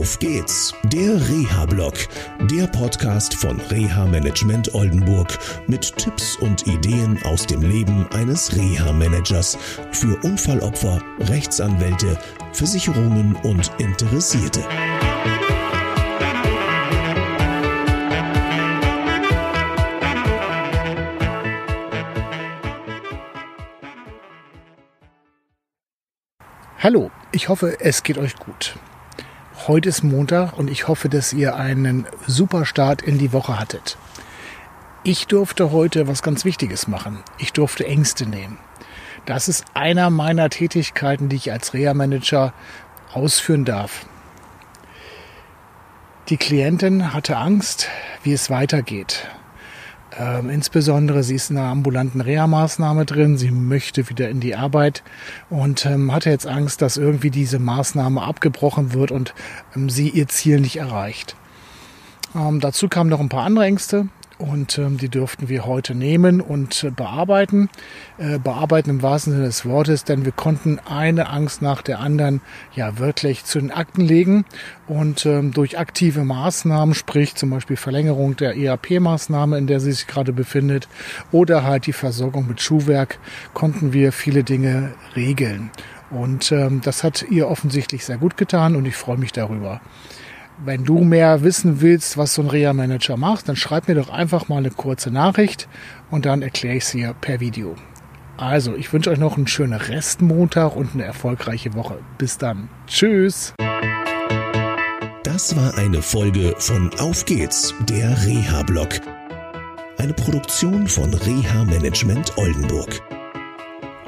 Auf geht's, der Reha-Blog, der Podcast von Reha Management Oldenburg mit Tipps und Ideen aus dem Leben eines Reha-Managers für Unfallopfer, Rechtsanwälte, Versicherungen und Interessierte. Hallo, ich hoffe, es geht euch gut. Heute ist Montag und ich hoffe, dass ihr einen super Start in die Woche hattet. Ich durfte heute was ganz Wichtiges machen. Ich durfte Ängste nehmen. Das ist einer meiner Tätigkeiten, die ich als Reha-Manager ausführen darf. Die Klientin hatte Angst, wie es weitergeht. Ähm, insbesondere sie ist in einer ambulanten Reha-Maßnahme drin, sie möchte wieder in die Arbeit und ähm, hatte jetzt Angst, dass irgendwie diese Maßnahme abgebrochen wird und ähm, sie ihr Ziel nicht erreicht. Ähm, dazu kamen noch ein paar andere Ängste und ähm, die dürften wir heute nehmen und äh, bearbeiten. Äh, bearbeiten im wahrsten Sinne des Wortes, denn wir konnten eine Angst nach der anderen ja wirklich zu den Akten legen und ähm, durch aktive Maßnahmen, sprich zum Beispiel Verlängerung der EAP-Maßnahme, in der sie sich gerade befindet, oder halt die Versorgung mit Schuhwerk, konnten wir viele Dinge regeln. Und ähm, das hat ihr offensichtlich sehr gut getan und ich freue mich darüber. Wenn du mehr wissen willst, was so ein Reha-Manager macht, dann schreib mir doch einfach mal eine kurze Nachricht und dann erkläre ich es dir per Video. Also, ich wünsche euch noch einen schönen Restmontag und eine erfolgreiche Woche. Bis dann. Tschüss. Das war eine Folge von Auf geht's, der Reha-Blog. Eine Produktion von Reha Management Oldenburg.